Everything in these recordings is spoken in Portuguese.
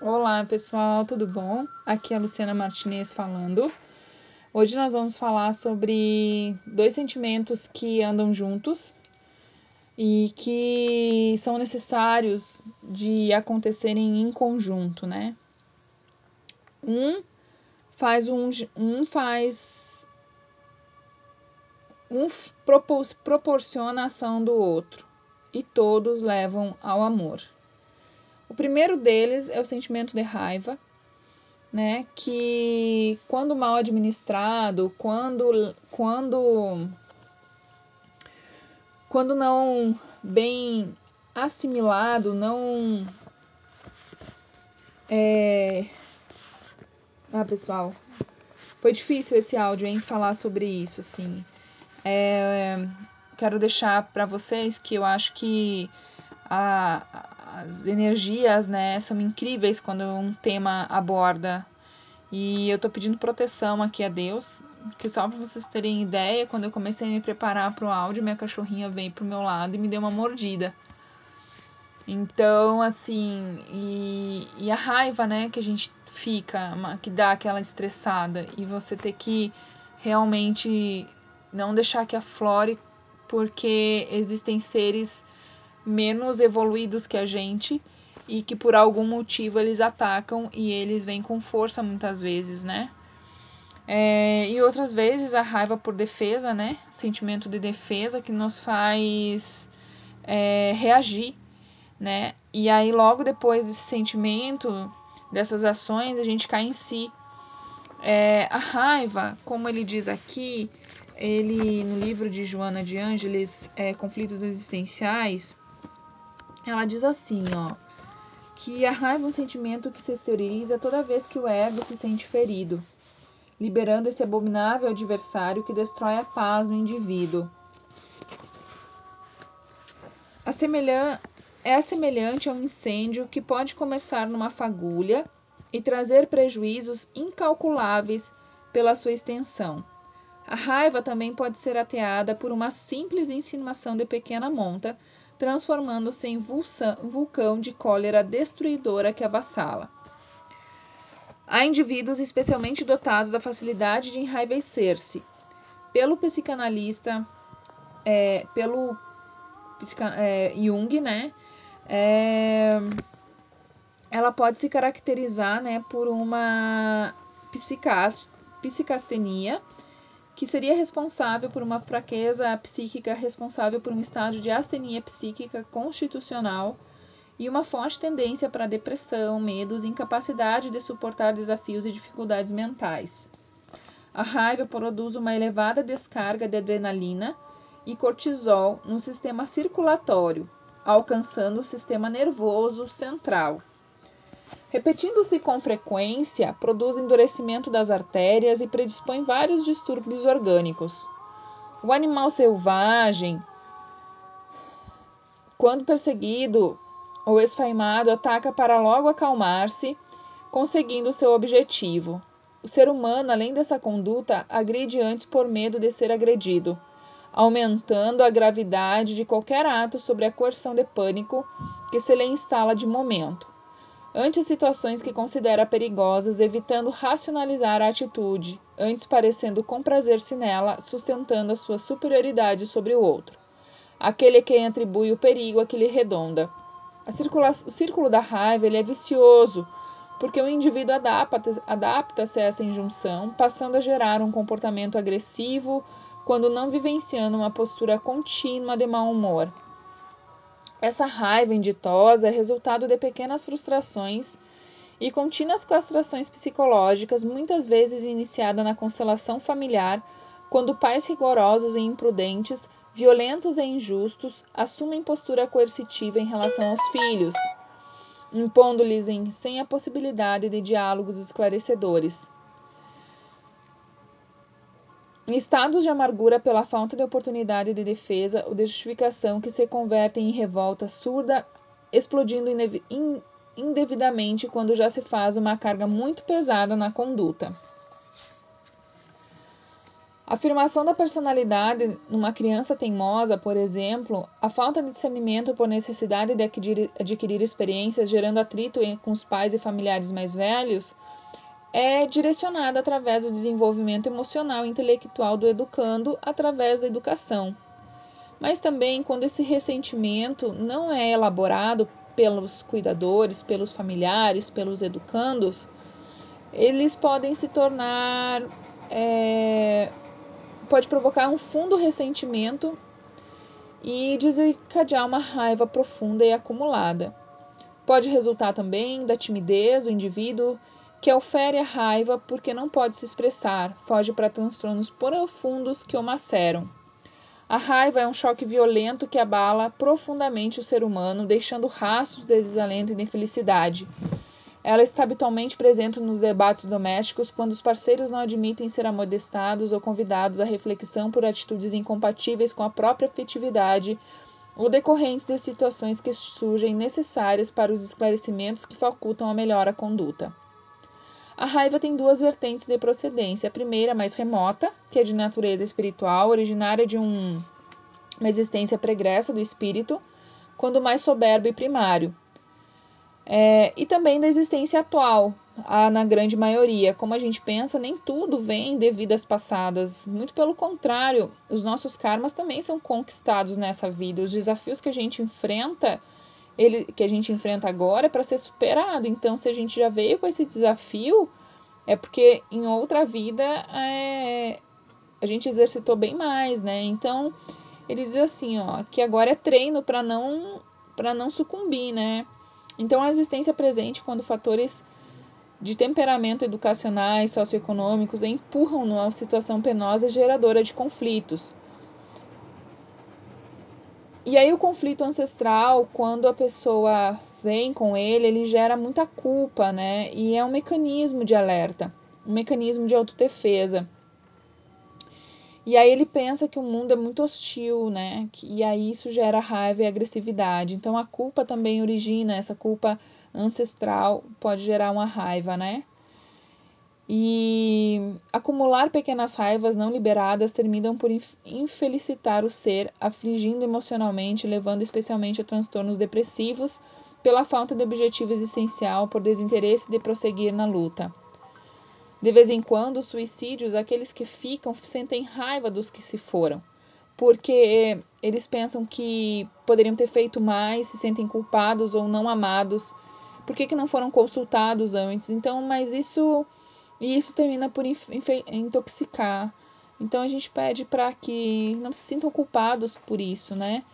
Olá pessoal, tudo bom? Aqui é a Luciana Martinez falando. Hoje nós vamos falar sobre dois sentimentos que andam juntos e que são necessários de acontecerem em conjunto, né? Um faz um, um faz um proporciona a ação do outro e todos levam ao amor. Primeiro deles é o sentimento de raiva, né? Que quando mal administrado, quando quando quando não bem assimilado, não é... Ah, pessoal, foi difícil esse áudio, hein, falar sobre isso, assim. É... Quero deixar para vocês que eu acho que a, as energias, né, são incríveis quando um tema aborda. E eu tô pedindo proteção aqui a Deus, que só para vocês terem ideia, quando eu comecei a me preparar pro áudio, minha cachorrinha veio pro meu lado e me deu uma mordida. Então, assim, e, e a raiva, né, que a gente fica, que dá aquela estressada, e você ter que realmente não deixar que aflore, porque existem seres menos evoluídos que a gente e que por algum motivo eles atacam e eles vêm com força muitas vezes, né? É, e outras vezes a raiva por defesa, né? O sentimento de defesa que nos faz é, reagir, né? E aí logo depois desse sentimento, dessas ações, a gente cai em si. É, a raiva, como ele diz aqui, ele no livro de Joana de Ângeles, é, Conflitos Existenciais, ela diz assim, ó, que a raiva é um sentimento que se exterioriza toda vez que o ego se sente ferido, liberando esse abominável adversário que destrói a paz no indivíduo. A semelhan é semelhante a um incêndio que pode começar numa fagulha e trazer prejuízos incalculáveis pela sua extensão. A raiva também pode ser ateada por uma simples insinuação de pequena monta, transformando-se em vulcão de cólera destruidora que avassala. Há indivíduos especialmente dotados da facilidade de enraivecer-se. Pelo psicanalista, é, pelo é, Jung, né? É, ela pode se caracterizar né, por uma psicastenia, que seria responsável por uma fraqueza psíquica, responsável por um estágio de astenia psíquica constitucional e uma forte tendência para depressão, medos e incapacidade de suportar desafios e dificuldades mentais. A raiva produz uma elevada descarga de adrenalina e cortisol no sistema circulatório, alcançando o sistema nervoso central. Repetindo-se com frequência, produz endurecimento das artérias e predispõe vários distúrbios orgânicos. O animal selvagem, quando perseguido ou esfaimado, ataca para logo acalmar-se, conseguindo seu objetivo. O ser humano, além dessa conduta, agride antes por medo de ser agredido, aumentando a gravidade de qualquer ato sobre a coerção de pânico que se lhe instala de momento ante situações que considera perigosas, evitando racionalizar a atitude, antes parecendo comprazer-se nela, sustentando a sua superioridade sobre o outro. Aquele quem atribui o perigo a que lhe redonda. o círculo da raiva ele é vicioso, porque o indivíduo adapta-se adapta a essa injunção, passando a gerar um comportamento agressivo quando não vivenciando uma postura contínua de mau humor. Essa raiva inditosa é resultado de pequenas frustrações e contínuas castrações psicológicas, muitas vezes iniciada na constelação familiar, quando pais rigorosos e imprudentes, violentos e injustos, assumem postura coercitiva em relação aos filhos, impondo-lhes sem a possibilidade de diálogos esclarecedores. Em estados de amargura pela falta de oportunidade de defesa ou de justificação que se convertem em revolta surda, explodindo indevidamente quando já se faz uma carga muito pesada na conduta. A afirmação da personalidade numa criança teimosa, por exemplo, a falta de discernimento por necessidade de adquirir, adquirir experiências, gerando atrito com os pais e familiares mais velhos, é direcionada através do desenvolvimento emocional e intelectual do educando através da educação. Mas também quando esse ressentimento não é elaborado pelos cuidadores, pelos familiares, pelos educandos, eles podem se tornar. É, pode provocar um fundo ressentimento e desencadear uma raiva profunda e acumulada. Pode resultar também da timidez do indivíduo que ofere a raiva porque não pode se expressar, foge para transtornos profundos que o maceram. A raiva é um choque violento que abala profundamente o ser humano, deixando rastros de desalento e de infelicidade. Ela está habitualmente presente nos debates domésticos quando os parceiros não admitem ser amodestados ou convidados à reflexão por atitudes incompatíveis com a própria afetividade ou decorrentes de situações que surgem necessárias para os esclarecimentos que facultam a melhor a conduta. A raiva tem duas vertentes de procedência. A primeira, mais remota, que é de natureza espiritual, originária de um, uma existência pregressa do espírito, quando mais soberbo e primário. É, e também da existência atual, a, na grande maioria. Como a gente pensa, nem tudo vem de vidas passadas. Muito pelo contrário, os nossos karmas também são conquistados nessa vida. Os desafios que a gente enfrenta ele que a gente enfrenta agora é para ser superado. Então, se a gente já veio com esse desafio, é porque em outra vida é, a gente exercitou bem mais, né? Então, ele diz assim, ó, que agora é treino para não para não sucumbir, né? Então, a existência presente quando fatores de temperamento educacionais, socioeconômicos empurram numa situação penosa geradora de conflitos. E aí o conflito ancestral, quando a pessoa vem com ele, ele gera muita culpa, né? E é um mecanismo de alerta, um mecanismo de autodefesa. E aí ele pensa que o mundo é muito hostil, né? E aí isso gera raiva e agressividade. Então a culpa também origina, essa culpa ancestral pode gerar uma raiva, né? E acumular pequenas raivas não liberadas terminam por infelicitar o ser, afligindo emocionalmente, levando especialmente a transtornos depressivos pela falta de objetivo existencial, por desinteresse de prosseguir na luta. De vez em quando, os suicídios, aqueles que ficam, sentem raiva dos que se foram, porque eles pensam que poderiam ter feito mais, se sentem culpados ou não amados, por que, que não foram consultados antes? Então, mas isso e isso termina por intoxicar. Então a gente pede para que não se sintam culpados por isso, né?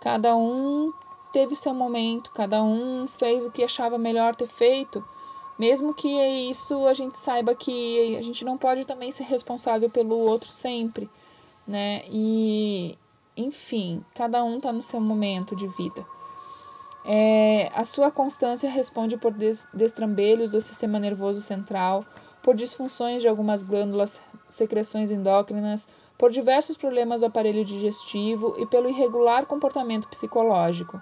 Cada um teve seu momento, cada um fez o que achava melhor ter feito, mesmo que isso a gente saiba que a gente não pode também ser responsável pelo outro sempre, né? E enfim, cada um está no seu momento de vida. É, a sua constância responde por destrambelhos do sistema nervoso central, por disfunções de algumas glândulas, secreções endócrinas, por diversos problemas do aparelho digestivo e pelo irregular comportamento psicológico,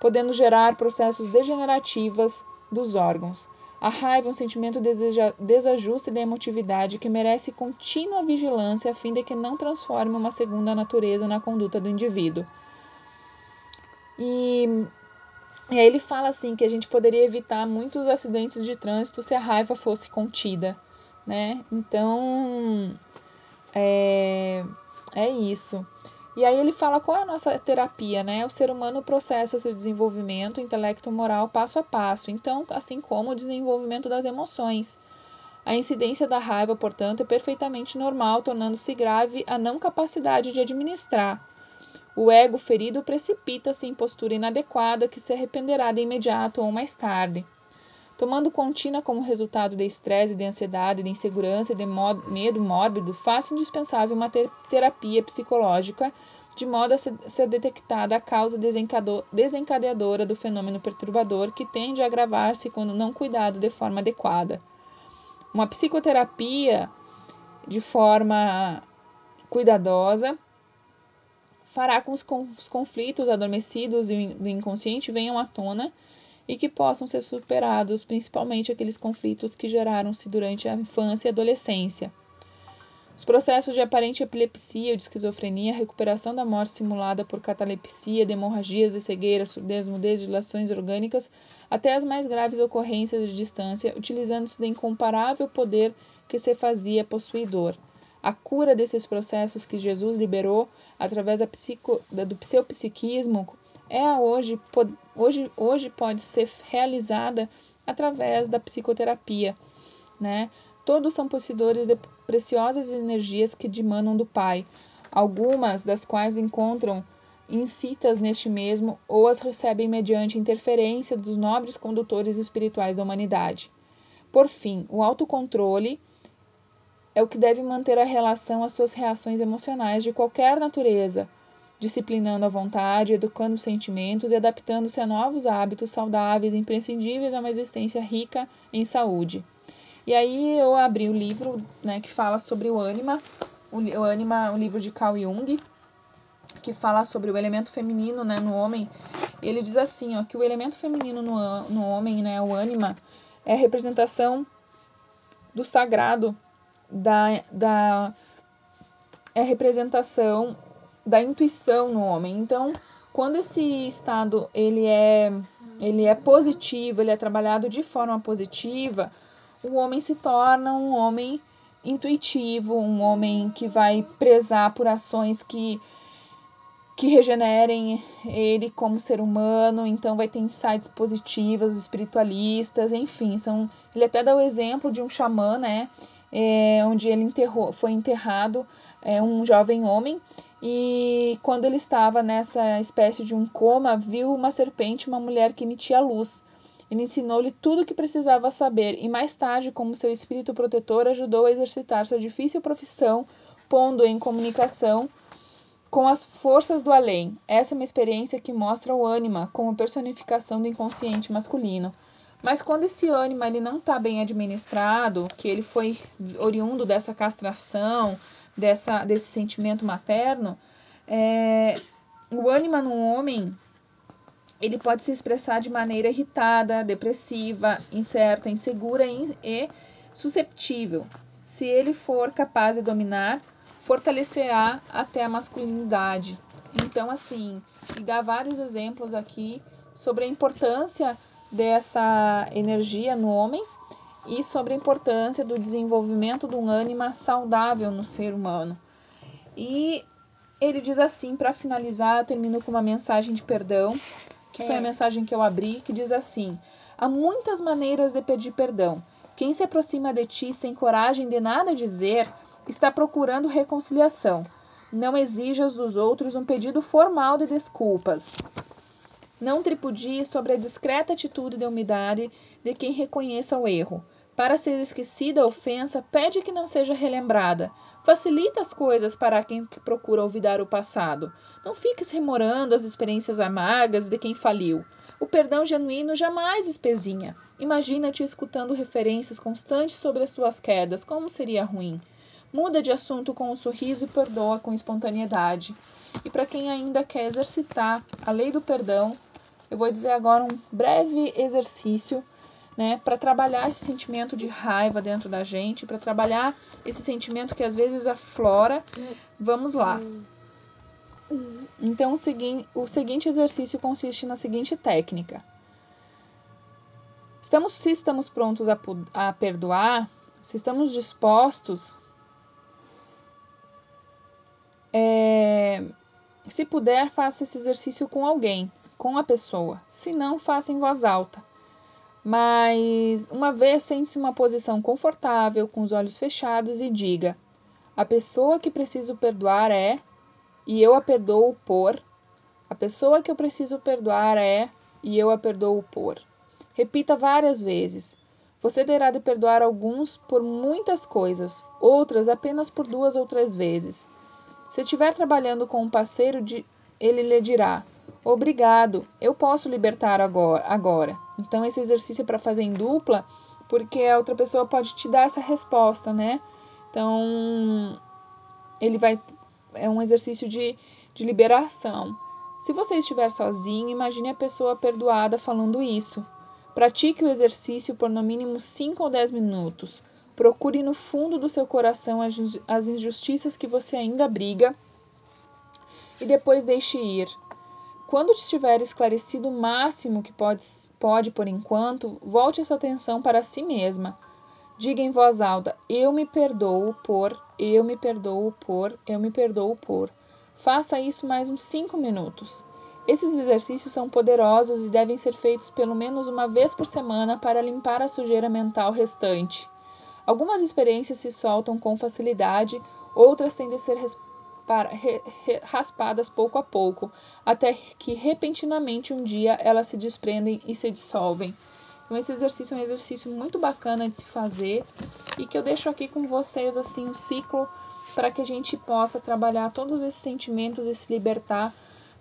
podendo gerar processos degenerativos dos órgãos. A raiva é um sentimento de desajuste da emotividade que merece contínua vigilância a fim de que não transforme uma segunda natureza na conduta do indivíduo. E e aí ele fala assim que a gente poderia evitar muitos acidentes de trânsito se a raiva fosse contida, né? Então é, é isso. E aí ele fala qual é a nossa terapia, né? O ser humano processa seu desenvolvimento intelecto moral passo a passo, então assim como o desenvolvimento das emoções. A incidência da raiva, portanto, é perfeitamente normal, tornando-se grave a não capacidade de administrar. O ego ferido precipita-se em postura inadequada que se arrependerá de imediato ou mais tarde. Tomando contínua como resultado de estresse, de ansiedade, de insegurança e de medo mórbido, faz indispensável uma terapia psicológica de modo a ser detectada a causa desencadeadora do fenômeno perturbador que tende a agravar-se quando não cuidado de forma adequada. Uma psicoterapia de forma cuidadosa fará com que os conflitos adormecidos do inconsciente venham à tona e que possam ser superados, principalmente aqueles conflitos que geraram-se durante a infância e adolescência. Os processos de aparente epilepsia ou de esquizofrenia, recuperação da morte simulada por catalepsia, hemorragias de cegueira, surdez, mudez, dilações orgânicas, até as mais graves ocorrências de distância, utilizando-se do incomparável poder que se fazia possuidor. A cura desses processos que Jesus liberou através da psico, do pseupsiquismo é hoje, hoje, hoje pode ser realizada através da psicoterapia, né? Todos são possuidores de preciosas energias que dimanam do Pai, algumas das quais encontram incitas neste mesmo ou as recebem mediante interferência dos nobres condutores espirituais da humanidade. Por fim, o autocontrole é o que deve manter a relação às suas reações emocionais de qualquer natureza, disciplinando a vontade, educando os sentimentos e adaptando-se a novos hábitos saudáveis imprescindíveis a uma existência rica em saúde. E aí eu abri o livro, né, que fala sobre o ânima, o, o ânima, o livro de Carl Jung, que fala sobre o elemento feminino, né, no homem. Ele diz assim, ó, que o elemento feminino no, no homem, né, o ânima, é a representação do sagrado, da, da é a representação da intuição no homem. Então, quando esse estado ele é ele é positivo, ele é trabalhado de forma positiva, o homem se torna um homem intuitivo, um homem que vai prezar por ações que que regenerem ele como ser humano, então vai ter insights positivos, espiritualistas, enfim, são ele até dá o exemplo de um xamã, né, é, onde ele enterrou, foi enterrado é, um jovem homem e quando ele estava nessa espécie de um coma, viu uma serpente, uma mulher que emitia luz. Ele ensinou-lhe tudo o que precisava saber e mais tarde, como seu espírito protetor, ajudou a exercitar sua difícil profissão, pondo em comunicação com as forças do além. Essa é uma experiência que mostra o ânima como personificação do inconsciente masculino. Mas quando esse ânima ele não está bem administrado, que ele foi oriundo dessa castração, dessa, desse sentimento materno, é, o ânima no homem ele pode se expressar de maneira irritada, depressiva, incerta, insegura e susceptível. Se ele for capaz de dominar, fortalecerá até a masculinidade. Então, assim, e dá vários exemplos aqui sobre a importância dessa energia no homem e sobre a importância do desenvolvimento de um ânima saudável no ser humano. E ele diz assim, para finalizar, termino com uma mensagem de perdão que é. foi a mensagem que eu abri, que diz assim: Há muitas maneiras de pedir perdão. Quem se aproxima de ti sem coragem de nada dizer está procurando reconciliação. Não exijas dos outros um pedido formal de desculpas. Não tripudie sobre a discreta atitude de umidade de quem reconheça o erro. Para ser esquecida a ofensa, pede que não seja relembrada. Facilita as coisas para quem procura olvidar o passado. Não fiques remorando as experiências amargas de quem faliu. O perdão genuíno jamais espezinha. Imagina-te escutando referências constantes sobre as tuas quedas. Como seria ruim? Muda de assunto com um sorriso e perdoa com espontaneidade. E para quem ainda quer exercitar a lei do perdão, eu vou dizer agora um breve exercício né, para trabalhar esse sentimento de raiva dentro da gente, para trabalhar esse sentimento que às vezes aflora. Vamos lá. Então, o, segui o seguinte exercício consiste na seguinte técnica. Estamos, se estamos prontos a, a perdoar, se estamos dispostos, é, se puder, faça esse exercício com alguém, com a pessoa. Se não, faça em voz alta. Mas uma vez sente-se uma posição confortável, com os olhos fechados e diga: A pessoa que preciso perdoar é, e eu a perdoo por. A pessoa que eu preciso perdoar é, e eu a perdoo por. Repita várias vezes. Você terá de perdoar alguns por muitas coisas, outras apenas por duas ou três vezes. Se estiver trabalhando com um parceiro, ele lhe dirá: Obrigado, eu posso libertar agora. Então, esse exercício é para fazer em dupla, porque a outra pessoa pode te dar essa resposta, né? Então, ele vai. É um exercício de, de liberação. Se você estiver sozinho, imagine a pessoa perdoada falando isso. Pratique o exercício por no mínimo 5 ou 10 minutos. Procure no fundo do seu coração as injustiças que você ainda briga e depois deixe ir. Quando estiver esclarecido o máximo que pode, pode por enquanto, volte essa atenção para si mesma. Diga em voz alta: Eu me perdoo por, eu me perdoo por, eu me perdoo por. Faça isso mais uns 5 minutos. Esses exercícios são poderosos e devem ser feitos pelo menos uma vez por semana para limpar a sujeira mental restante. Algumas experiências se soltam com facilidade, outras têm de ser raspadas pouco a pouco, até que repentinamente um dia elas se desprendem e se dissolvem. Então esse exercício é um exercício muito bacana de se fazer e que eu deixo aqui com vocês assim um ciclo para que a gente possa trabalhar todos esses sentimentos e se libertar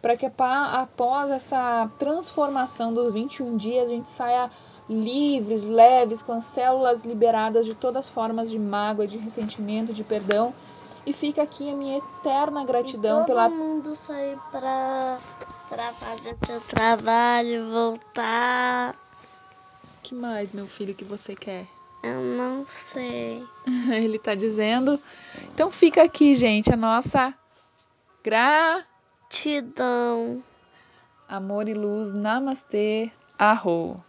para que após essa transformação dos 21 dias a gente saia livres, leves, com as células liberadas de todas as formas de mágoa, de ressentimento, de perdão. E fica aqui a minha eterna gratidão e todo pela. Todo mundo sair para para fazer seu trabalho, voltar. que mais, meu filho, que você quer? Eu não sei. Ele tá dizendo. Então fica aqui, gente, a nossa gra gratidão. Amor e luz, namastê, arro.